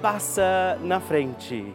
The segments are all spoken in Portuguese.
passa na frente.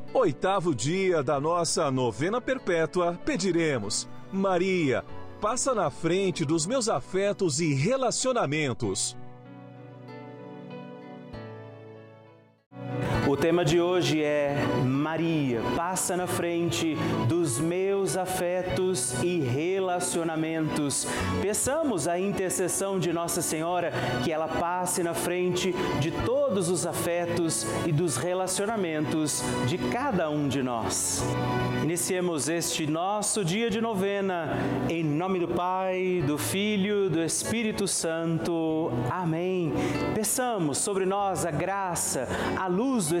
Oitavo dia da nossa novena perpétua, pediremos: Maria, passa na frente dos meus afetos e relacionamentos. O tema de hoje é Maria, passa na frente dos meus afetos e relacionamentos. Peçamos a intercessão de Nossa Senhora que ela passe na frente de todos os afetos e dos relacionamentos de cada um de nós. Iniciemos este nosso dia de novena em nome do Pai, do Filho, do Espírito Santo. Amém. Peçamos sobre nós a graça, a luz do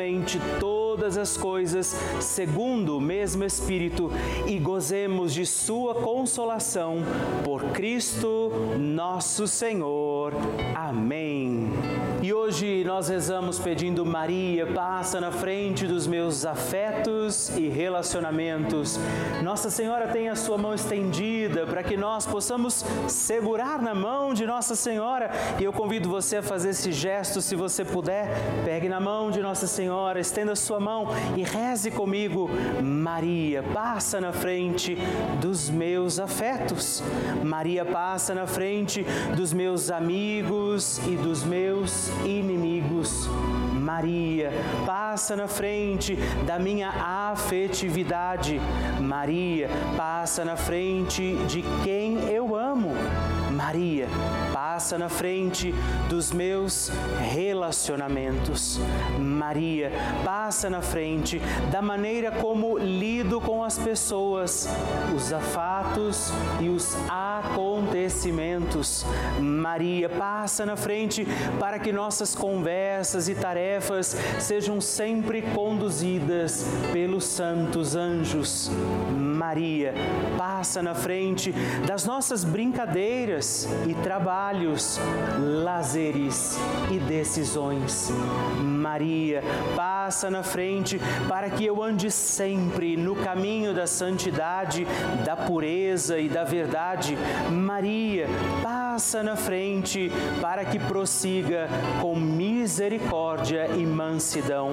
eternamente todos todas as coisas segundo o mesmo Espírito e gozemos de Sua consolação por Cristo nosso Senhor. Amém. E hoje nós rezamos pedindo Maria, passa na frente dos meus afetos e relacionamentos. Nossa Senhora tem a sua mão estendida para que nós possamos segurar na mão de Nossa Senhora. E eu convido você a fazer esse gesto, se você puder, pegue na mão de Nossa Senhora estenda sua mão e reze comigo. Maria, passa na frente dos meus afetos. Maria, passa na frente dos meus amigos e dos meus inimigos. Maria, passa na frente da minha afetividade. Maria, passa na frente de quem eu amo. Maria, passa na frente dos meus relacionamentos. Maria, passa na frente da maneira como lido com as pessoas, os afatos e os acontecimentos. Maria, passa na frente para que nossas conversas e tarefas sejam sempre conduzidas pelos santos anjos. Maria, passa na frente das nossas brincadeiras e trabalhos, lazeres e decisões. Maria, passa na frente para que eu ande sempre no caminho da santidade, da pureza e da verdade. Maria, passa na frente para que prossiga com misericórdia e mansidão.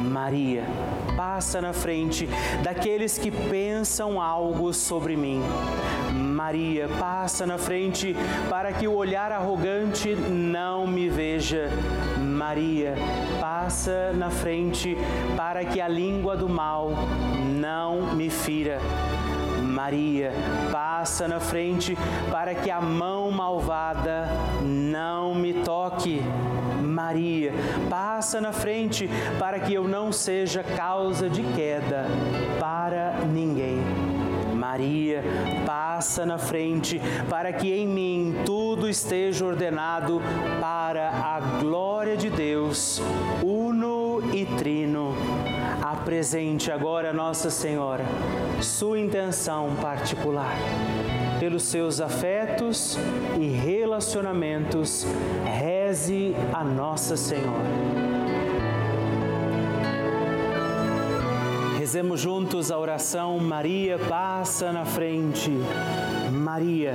Maria, passa na frente daqueles que pensam algo sobre mim. Maria, passa na frente para que o olhar arrogante não me veja. Maria, passa na frente para que a língua do mal não me fira. Maria, passa na frente para que a mão malvada não me toque. Maria, passa na frente para que eu não seja causa de queda para ninguém. Maria, passa na frente para que em mim tudo esteja ordenado para a glória de Deus, uno e trino. Apresente agora Nossa Senhora sua intenção particular. Pelos seus afetos e relacionamentos, reze a Nossa Senhora. Rezemos juntos a oração Maria passa na frente. Maria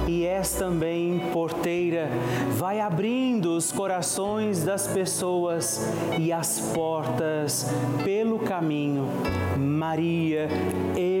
és também porteira. Vai abrindo os corações das pessoas e as portas pelo caminho. Maria, eu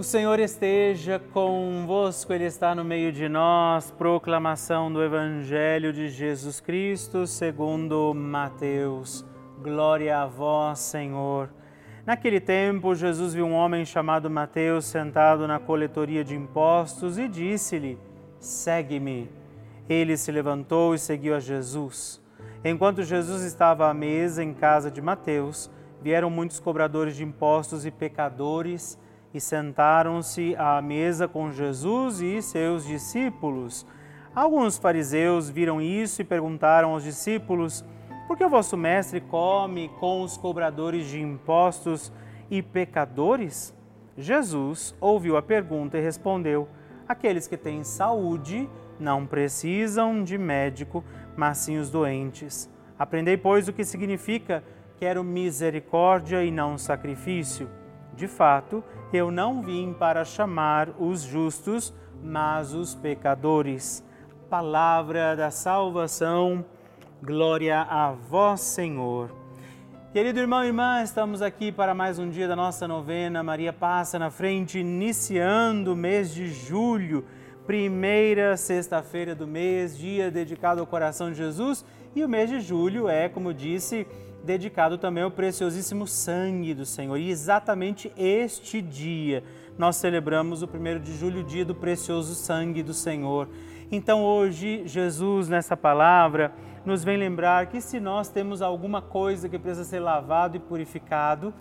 O Senhor esteja convosco, Ele está no meio de nós. Proclamação do Evangelho de Jesus Cristo, segundo Mateus. Glória a vós, Senhor. Naquele tempo, Jesus viu um homem chamado Mateus sentado na coletoria de impostos e disse-lhe: Segue-me. Ele se levantou e seguiu a Jesus. Enquanto Jesus estava à mesa em casa de Mateus, vieram muitos cobradores de impostos e pecadores e sentaram-se à mesa com Jesus e seus discípulos. Alguns fariseus viram isso e perguntaram aos discípulos: Por que o vosso mestre come com os cobradores de impostos e pecadores? Jesus ouviu a pergunta e respondeu: Aqueles que têm saúde não precisam de médico, mas sim os doentes. Aprendei, pois, o que significa quero misericórdia e não sacrifício. De fato, eu não vim para chamar os justos, mas os pecadores. Palavra da salvação, glória a vós, Senhor. Querido irmão e irmã, estamos aqui para mais um dia da nossa novena. Maria passa na frente, iniciando o mês de julho, primeira sexta-feira do mês, dia dedicado ao coração de Jesus. E o mês de julho é, como disse, dedicado também ao preciosíssimo sangue do Senhor. E exatamente este dia nós celebramos o primeiro de julho, dia do precioso sangue do Senhor. Então hoje, Jesus, nessa palavra, nos vem lembrar que se nós temos alguma coisa que precisa ser lavado e purificado,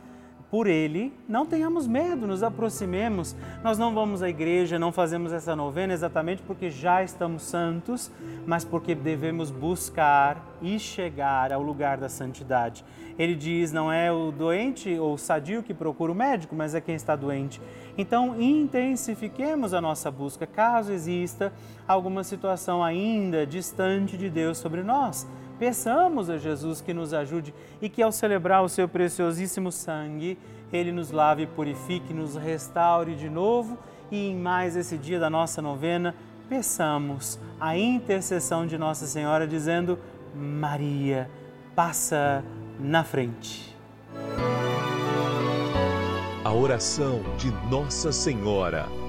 por Ele, não tenhamos medo, nos aproximemos. Nós não vamos à igreja, não fazemos essa novena exatamente porque já estamos santos, mas porque devemos buscar e chegar ao lugar da santidade. Ele diz: não é o doente ou o sadio que procura o médico, mas é quem está doente. Então, intensifiquemos a nossa busca caso exista alguma situação ainda distante de Deus sobre nós Peçamos a Jesus que nos ajude e que ao celebrar o seu preciosíssimo sangue, ele nos lave purifique, nos restaure de novo e em mais esse dia da nossa novena, peçamos a intercessão de Nossa Senhora dizendo: Maria, passa na frente. A oração de Nossa Senhora.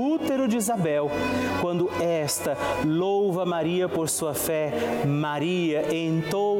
útero de Isabel, quando esta louva Maria por sua fé, Maria entoa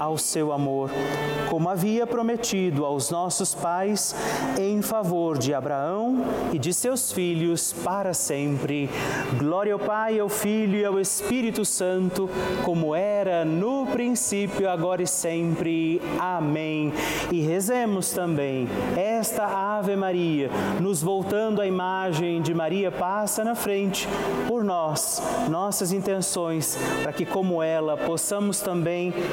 ao seu amor, como havia prometido aos nossos pais, em favor de Abraão e de seus filhos para sempre. Glória ao Pai, ao Filho e ao Espírito Santo, como era no princípio, agora e sempre. Amém. E rezemos também esta Ave Maria, nos voltando à imagem de Maria passa na frente por nós, nossas intenções, para que, como ela, possamos também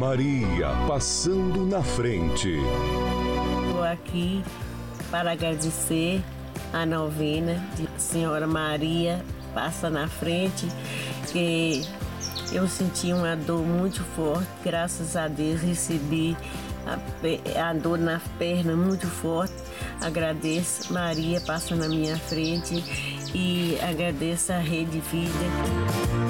Maria passando na frente. Estou aqui para agradecer a novena de Senhora Maria passa na frente, que eu senti uma dor muito forte, graças a Deus recebi a, a dor na perna muito forte. Agradeço, Maria passa na minha frente e agradeço a Rede Vida.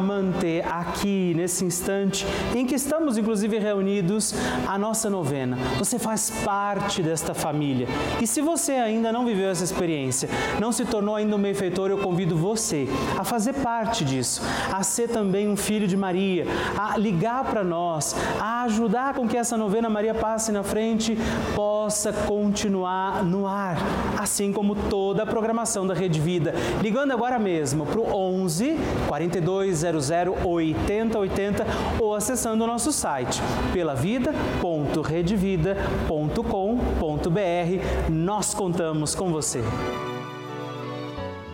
manter aqui, nesse instante em que estamos, inclusive, reunidos, a nossa novena. Você faz parte desta família. E se você ainda não viveu essa experiência, não se tornou ainda um benfeitor, eu convido você a fazer parte disso, a ser também um filho de Maria, a ligar para nós, a ajudar com que essa novena Maria passe na frente possa continuar no ar, assim como toda a programação da Rede Vida. Ligando agora mesmo para o 11 42 8080 ou acessando o nosso site pelavida.redevida.com.br. Nós contamos com você.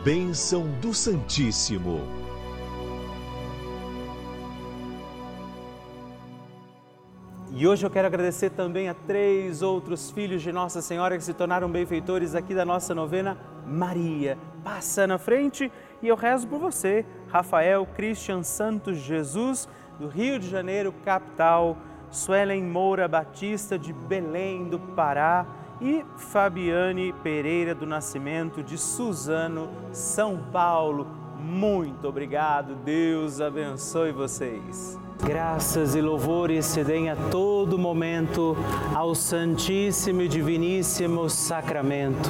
Bênção do Santíssimo. E hoje eu quero agradecer também a três outros filhos de Nossa Senhora que se tornaram benfeitores aqui da nossa novena Maria. Passa na frente e eu rezo por você, Rafael Christian Santos Jesus, do Rio de Janeiro, capital, Suelen Moura Batista, de Belém do Pará, e Fabiane Pereira do Nascimento, de Suzano, São Paulo. Muito obrigado, Deus abençoe vocês. Graças e louvores se deem a todo momento ao Santíssimo e Diviníssimo Sacramento.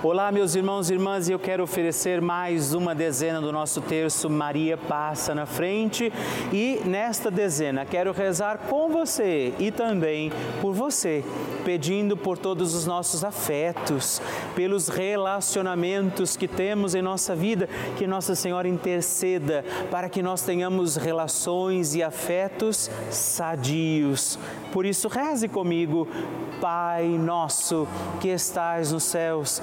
Olá, meus irmãos e irmãs, eu quero oferecer mais uma dezena do nosso terço Maria Passa na Frente. E nesta dezena quero rezar com você e também por você, pedindo por todos os nossos afetos, pelos relacionamentos que temos em nossa vida, que Nossa Senhora interceda para que nós tenhamos relações e afetos sadios. Por isso, reze comigo, Pai nosso que estais nos céus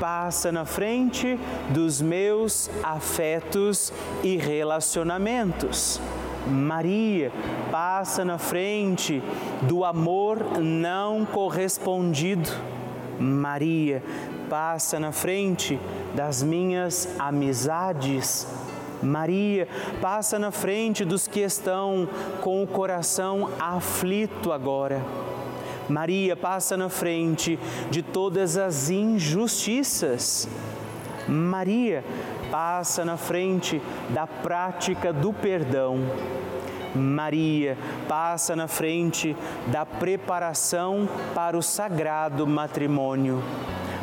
passa na frente dos meus afetos e relacionamentos. Maria passa na frente do amor não correspondido. Maria passa na frente das minhas amizades. Maria passa na frente dos que estão com o coração aflito agora. Maria passa na frente de todas as injustiças. Maria passa na frente da prática do perdão. Maria passa na frente da preparação para o sagrado matrimônio.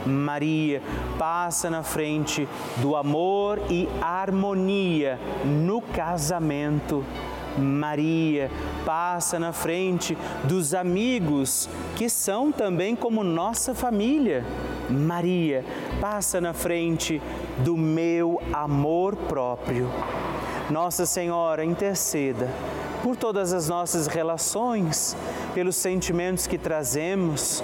Maria passa na frente do amor e harmonia no casamento. Maria passa na frente dos amigos que são também como nossa família. Maria passa na frente do meu amor próprio. Nossa Senhora, interceda por todas as nossas relações, pelos sentimentos que trazemos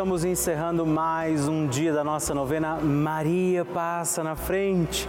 Estamos encerrando mais um dia da nossa novena Maria Passa na Frente.